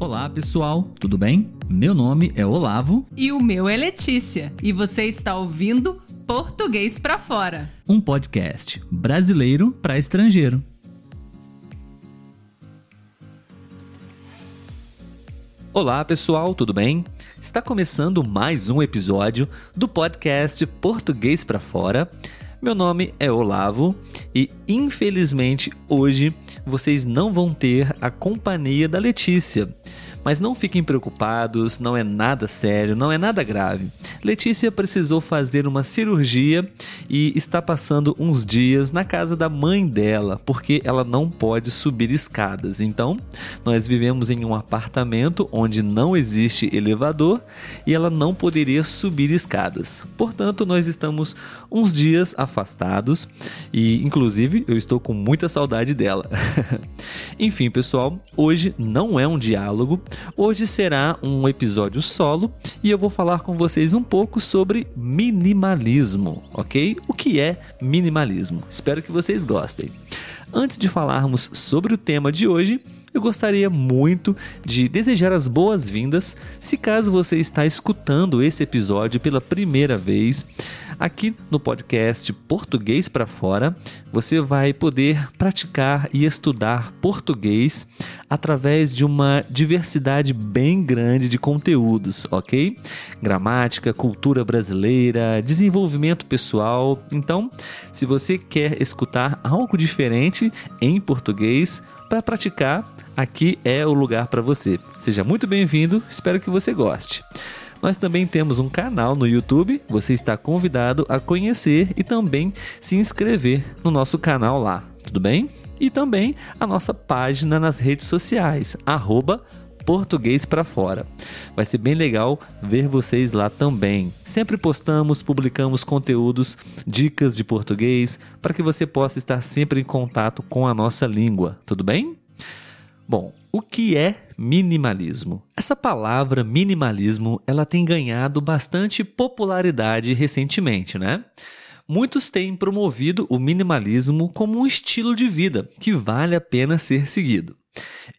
Olá, pessoal, tudo bem? Meu nome é Olavo. E o meu é Letícia. E você está ouvindo Português para Fora um podcast brasileiro para estrangeiro. Olá, pessoal, tudo bem? Está começando mais um episódio do podcast Português para Fora. Meu nome é Olavo e infelizmente hoje vocês não vão ter a companhia da Letícia. Mas não fiquem preocupados, não é nada sério, não é nada grave. Letícia precisou fazer uma cirurgia e está passando uns dias na casa da mãe dela, porque ela não pode subir escadas. Então, nós vivemos em um apartamento onde não existe elevador e ela não poderia subir escadas. Portanto, nós estamos uns dias afastados e, inclusive, eu estou com muita saudade dela. Enfim, pessoal, hoje não é um diálogo, hoje será um episódio solo e eu vou falar com vocês um pouco sobre minimalismo, ok? O que é minimalismo? Espero que vocês gostem. Antes de falarmos sobre o tema de hoje, eu gostaria muito de desejar as boas-vindas se caso você está escutando esse episódio pela primeira vez. Aqui no podcast Português para Fora, você vai poder praticar e estudar português através de uma diversidade bem grande de conteúdos, ok? Gramática, cultura brasileira, desenvolvimento pessoal. Então, se você quer escutar algo diferente em português, para praticar, aqui é o lugar para você. Seja muito bem-vindo, espero que você goste. Nós também temos um canal no YouTube, você está convidado a conhecer e também se inscrever no nosso canal lá, tudo bem? E também a nossa página nas redes sociais, arroba português para fora. Vai ser bem legal ver vocês lá também. Sempre postamos, publicamos conteúdos, dicas de português, para que você possa estar sempre em contato com a nossa língua, tudo bem? Bom, o que é minimalismo? Essa palavra minimalismo, ela tem ganhado bastante popularidade recentemente, né? Muitos têm promovido o minimalismo como um estilo de vida que vale a pena ser seguido.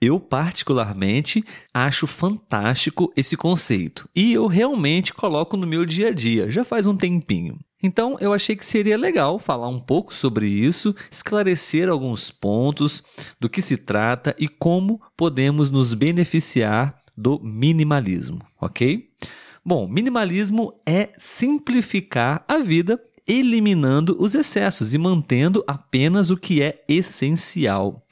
Eu, particularmente, acho fantástico esse conceito e eu realmente coloco no meu dia a dia, já faz um tempinho. Então, eu achei que seria legal falar um pouco sobre isso, esclarecer alguns pontos do que se trata e como podemos nos beneficiar do minimalismo, ok? Bom, minimalismo é simplificar a vida eliminando os excessos e mantendo apenas o que é essencial.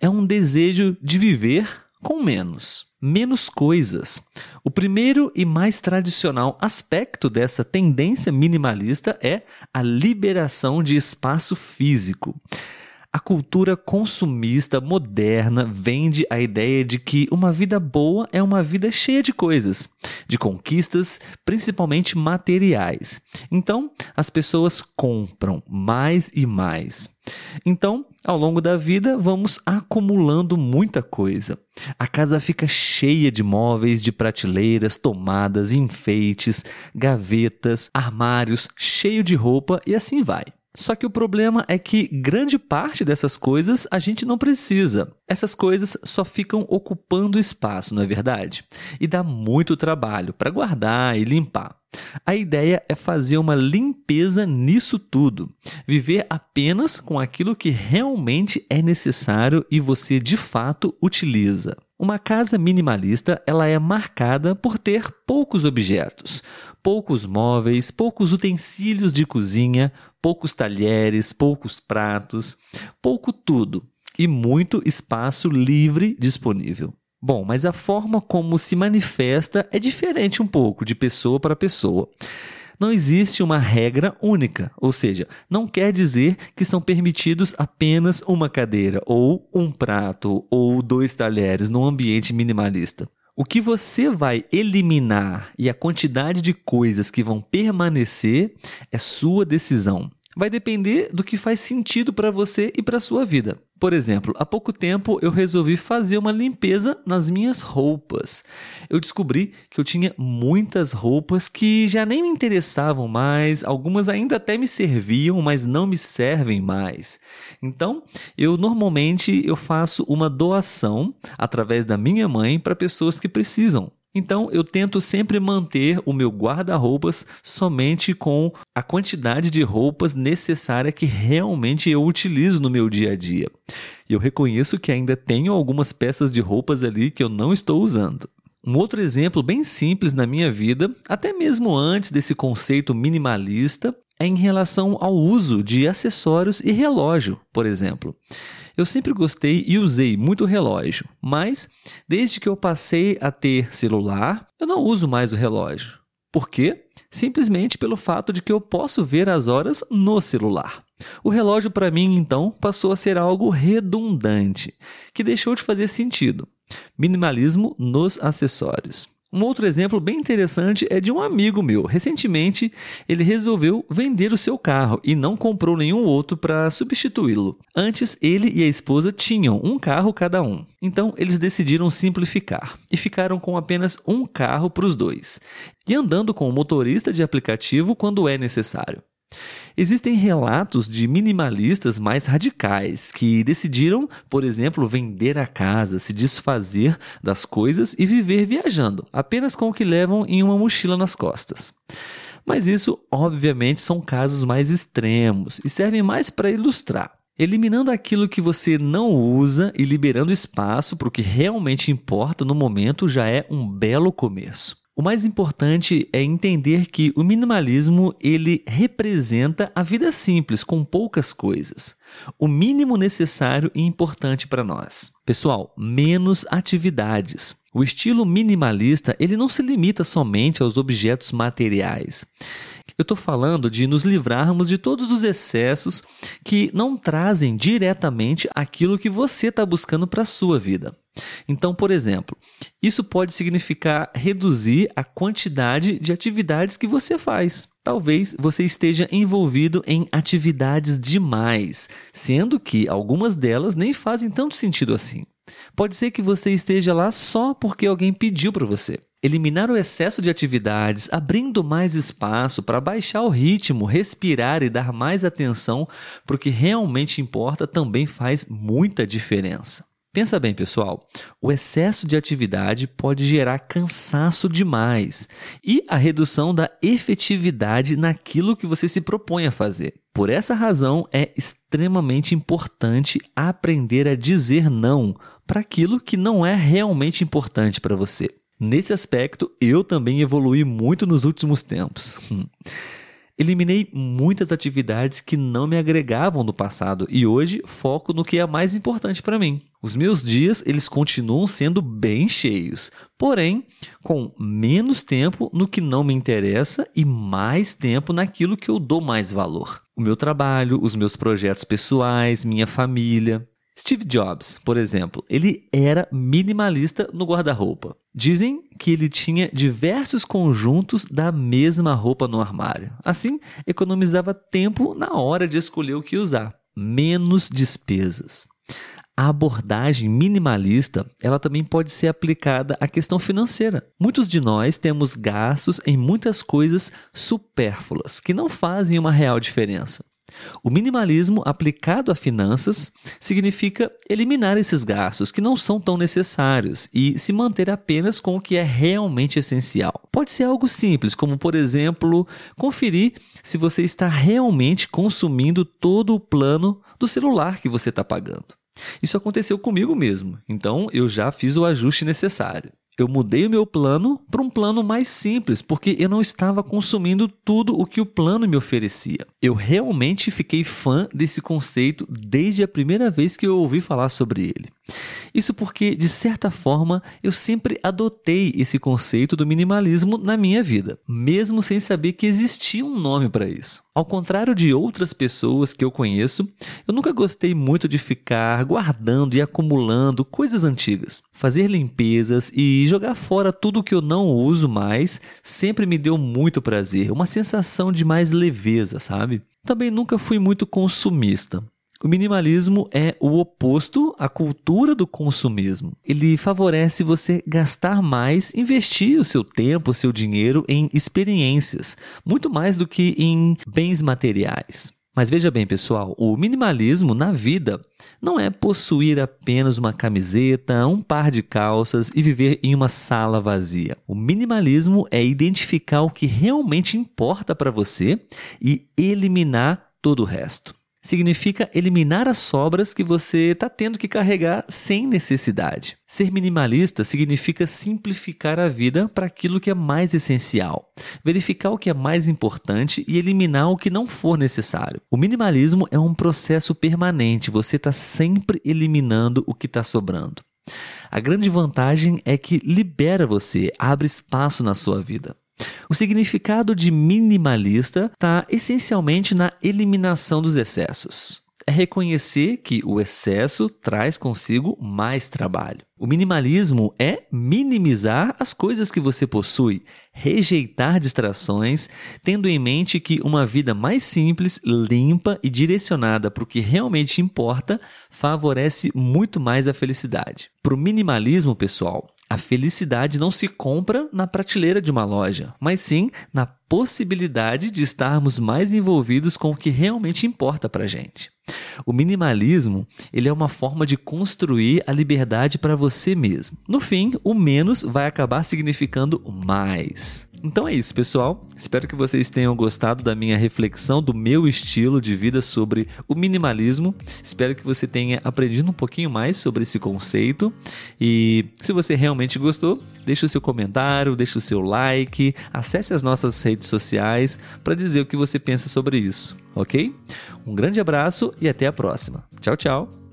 É um desejo de viver com menos menos coisas. O primeiro e mais tradicional aspecto dessa tendência minimalista é a liberação de espaço físico. A cultura consumista moderna vende a ideia de que uma vida boa é uma vida cheia de coisas, de conquistas, principalmente materiais. Então, as pessoas compram mais e mais. Então, ao longo da vida, vamos acumulando muita coisa. A casa fica cheia de móveis, de prateleiras, tomadas, enfeites, gavetas, armários, cheio de roupa e assim vai. Só que o problema é que grande parte dessas coisas a gente não precisa. Essas coisas só ficam ocupando espaço, não é verdade? E dá muito trabalho para guardar e limpar. A ideia é fazer uma limpeza nisso tudo, viver apenas com aquilo que realmente é necessário e você de fato utiliza. Uma casa minimalista, ela é marcada por ter poucos objetos, poucos móveis, poucos utensílios de cozinha, poucos talheres, poucos pratos, pouco tudo e muito espaço livre disponível. Bom, mas a forma como se manifesta é diferente um pouco de pessoa para pessoa. Não existe uma regra única, ou seja, não quer dizer que são permitidos apenas uma cadeira, ou um prato, ou dois talheres num ambiente minimalista. O que você vai eliminar e a quantidade de coisas que vão permanecer é sua decisão. Vai depender do que faz sentido para você e para sua vida. Por exemplo, há pouco tempo eu resolvi fazer uma limpeza nas minhas roupas. Eu descobri que eu tinha muitas roupas que já nem me interessavam mais, algumas ainda até me serviam, mas não me servem mais. Então, eu normalmente eu faço uma doação através da minha mãe para pessoas que precisam. Então eu tento sempre manter o meu guarda-roupas somente com a quantidade de roupas necessária que realmente eu utilizo no meu dia a dia. E eu reconheço que ainda tenho algumas peças de roupas ali que eu não estou usando. Um outro exemplo bem simples na minha vida, até mesmo antes desse conceito minimalista, em relação ao uso de acessórios e relógio, por exemplo. Eu sempre gostei e usei muito relógio, mas desde que eu passei a ter celular, eu não uso mais o relógio. Por quê? Simplesmente pelo fato de que eu posso ver as horas no celular. O relógio, para mim, então, passou a ser algo redundante, que deixou de fazer sentido. Minimalismo nos acessórios. Um outro exemplo bem interessante é de um amigo meu. Recentemente, ele resolveu vender o seu carro e não comprou nenhum outro para substituí-lo. Antes, ele e a esposa tinham um carro cada um. Então, eles decidiram simplificar e ficaram com apenas um carro para os dois, e andando com o motorista de aplicativo quando é necessário. Existem relatos de minimalistas mais radicais que decidiram, por exemplo, vender a casa, se desfazer das coisas e viver viajando, apenas com o que levam em uma mochila nas costas. Mas isso, obviamente, são casos mais extremos e servem mais para ilustrar. Eliminando aquilo que você não usa e liberando espaço para o que realmente importa no momento já é um belo começo. O mais importante é entender que o minimalismo ele representa a vida simples com poucas coisas, o mínimo necessário e importante para nós. Pessoal, menos atividades. O estilo minimalista ele não se limita somente aos objetos materiais. Eu estou falando de nos livrarmos de todos os excessos que não trazem diretamente aquilo que você está buscando para a sua vida. Então, por exemplo, isso pode significar reduzir a quantidade de atividades que você faz. Talvez você esteja envolvido em atividades demais, sendo que algumas delas nem fazem tanto sentido assim. Pode ser que você esteja lá só porque alguém pediu para você. Eliminar o excesso de atividades, abrindo mais espaço para baixar o ritmo, respirar e dar mais atenção para o que realmente importa também faz muita diferença. Pensa bem, pessoal, o excesso de atividade pode gerar cansaço demais e a redução da efetividade naquilo que você se propõe a fazer. Por essa razão, é extremamente importante aprender a dizer não para aquilo que não é realmente importante para você. Nesse aspecto, eu também evolui muito nos últimos tempos. Eliminei muitas atividades que não me agregavam no passado e hoje foco no que é mais importante para mim. Os meus dias, eles continuam sendo bem cheios, porém com menos tempo no que não me interessa e mais tempo naquilo que eu dou mais valor. O meu trabalho, os meus projetos pessoais, minha família. Steve Jobs, por exemplo, ele era minimalista no guarda-roupa. Dizem que ele tinha diversos conjuntos da mesma roupa no armário. Assim, economizava tempo na hora de escolher o que usar. Menos despesas. A abordagem minimalista, ela também pode ser aplicada à questão financeira. Muitos de nós temos gastos em muitas coisas supérfluas que não fazem uma real diferença. O minimalismo aplicado a finanças significa eliminar esses gastos que não são tão necessários e se manter apenas com o que é realmente essencial. Pode ser algo simples, como por exemplo, conferir se você está realmente consumindo todo o plano do celular que você está pagando. Isso aconteceu comigo mesmo, então eu já fiz o ajuste necessário. Eu mudei o meu plano para um plano mais simples, porque eu não estava consumindo tudo o que o plano me oferecia. Eu realmente fiquei fã desse conceito desde a primeira vez que eu ouvi falar sobre ele. Isso porque, de certa forma, eu sempre adotei esse conceito do minimalismo na minha vida, mesmo sem saber que existia um nome para isso. Ao contrário de outras pessoas que eu conheço, eu nunca gostei muito de ficar guardando e acumulando coisas antigas. Fazer limpezas e jogar fora tudo que eu não uso mais sempre me deu muito prazer, uma sensação de mais leveza, sabe? Também nunca fui muito consumista. O minimalismo é o oposto à cultura do consumismo. Ele favorece você gastar mais, investir o seu tempo, o seu dinheiro em experiências, muito mais do que em bens materiais. Mas veja bem, pessoal, o minimalismo na vida não é possuir apenas uma camiseta, um par de calças e viver em uma sala vazia. O minimalismo é identificar o que realmente importa para você e eliminar todo o resto significa eliminar as sobras que você está tendo que carregar sem necessidade. Ser minimalista significa simplificar a vida para aquilo que é mais essencial, verificar o que é mais importante e eliminar o que não for necessário. O minimalismo é um processo permanente, você está sempre eliminando o que está sobrando. A grande vantagem é que libera você, abre espaço na sua vida. O significado de minimalista está essencialmente na eliminação dos excessos. É reconhecer que o excesso traz consigo mais trabalho. O minimalismo é minimizar as coisas que você possui, rejeitar distrações, tendo em mente que uma vida mais simples, limpa e direcionada para o que realmente importa favorece muito mais a felicidade. Para o minimalismo, pessoal, a felicidade não se compra na prateleira de uma loja, mas sim na possibilidade de estarmos mais envolvidos com o que realmente importa para gente. O minimalismo ele é uma forma de construir a liberdade para você mesmo. No fim, o menos vai acabar significando mais. Então é isso, pessoal. Espero que vocês tenham gostado da minha reflexão, do meu estilo de vida sobre o minimalismo. Espero que você tenha aprendido um pouquinho mais sobre esse conceito. E se você realmente gostou, deixe o seu comentário, deixe o seu like, acesse as nossas redes sociais para dizer o que você pensa sobre isso, ok? Um grande abraço e até a próxima. Tchau, tchau.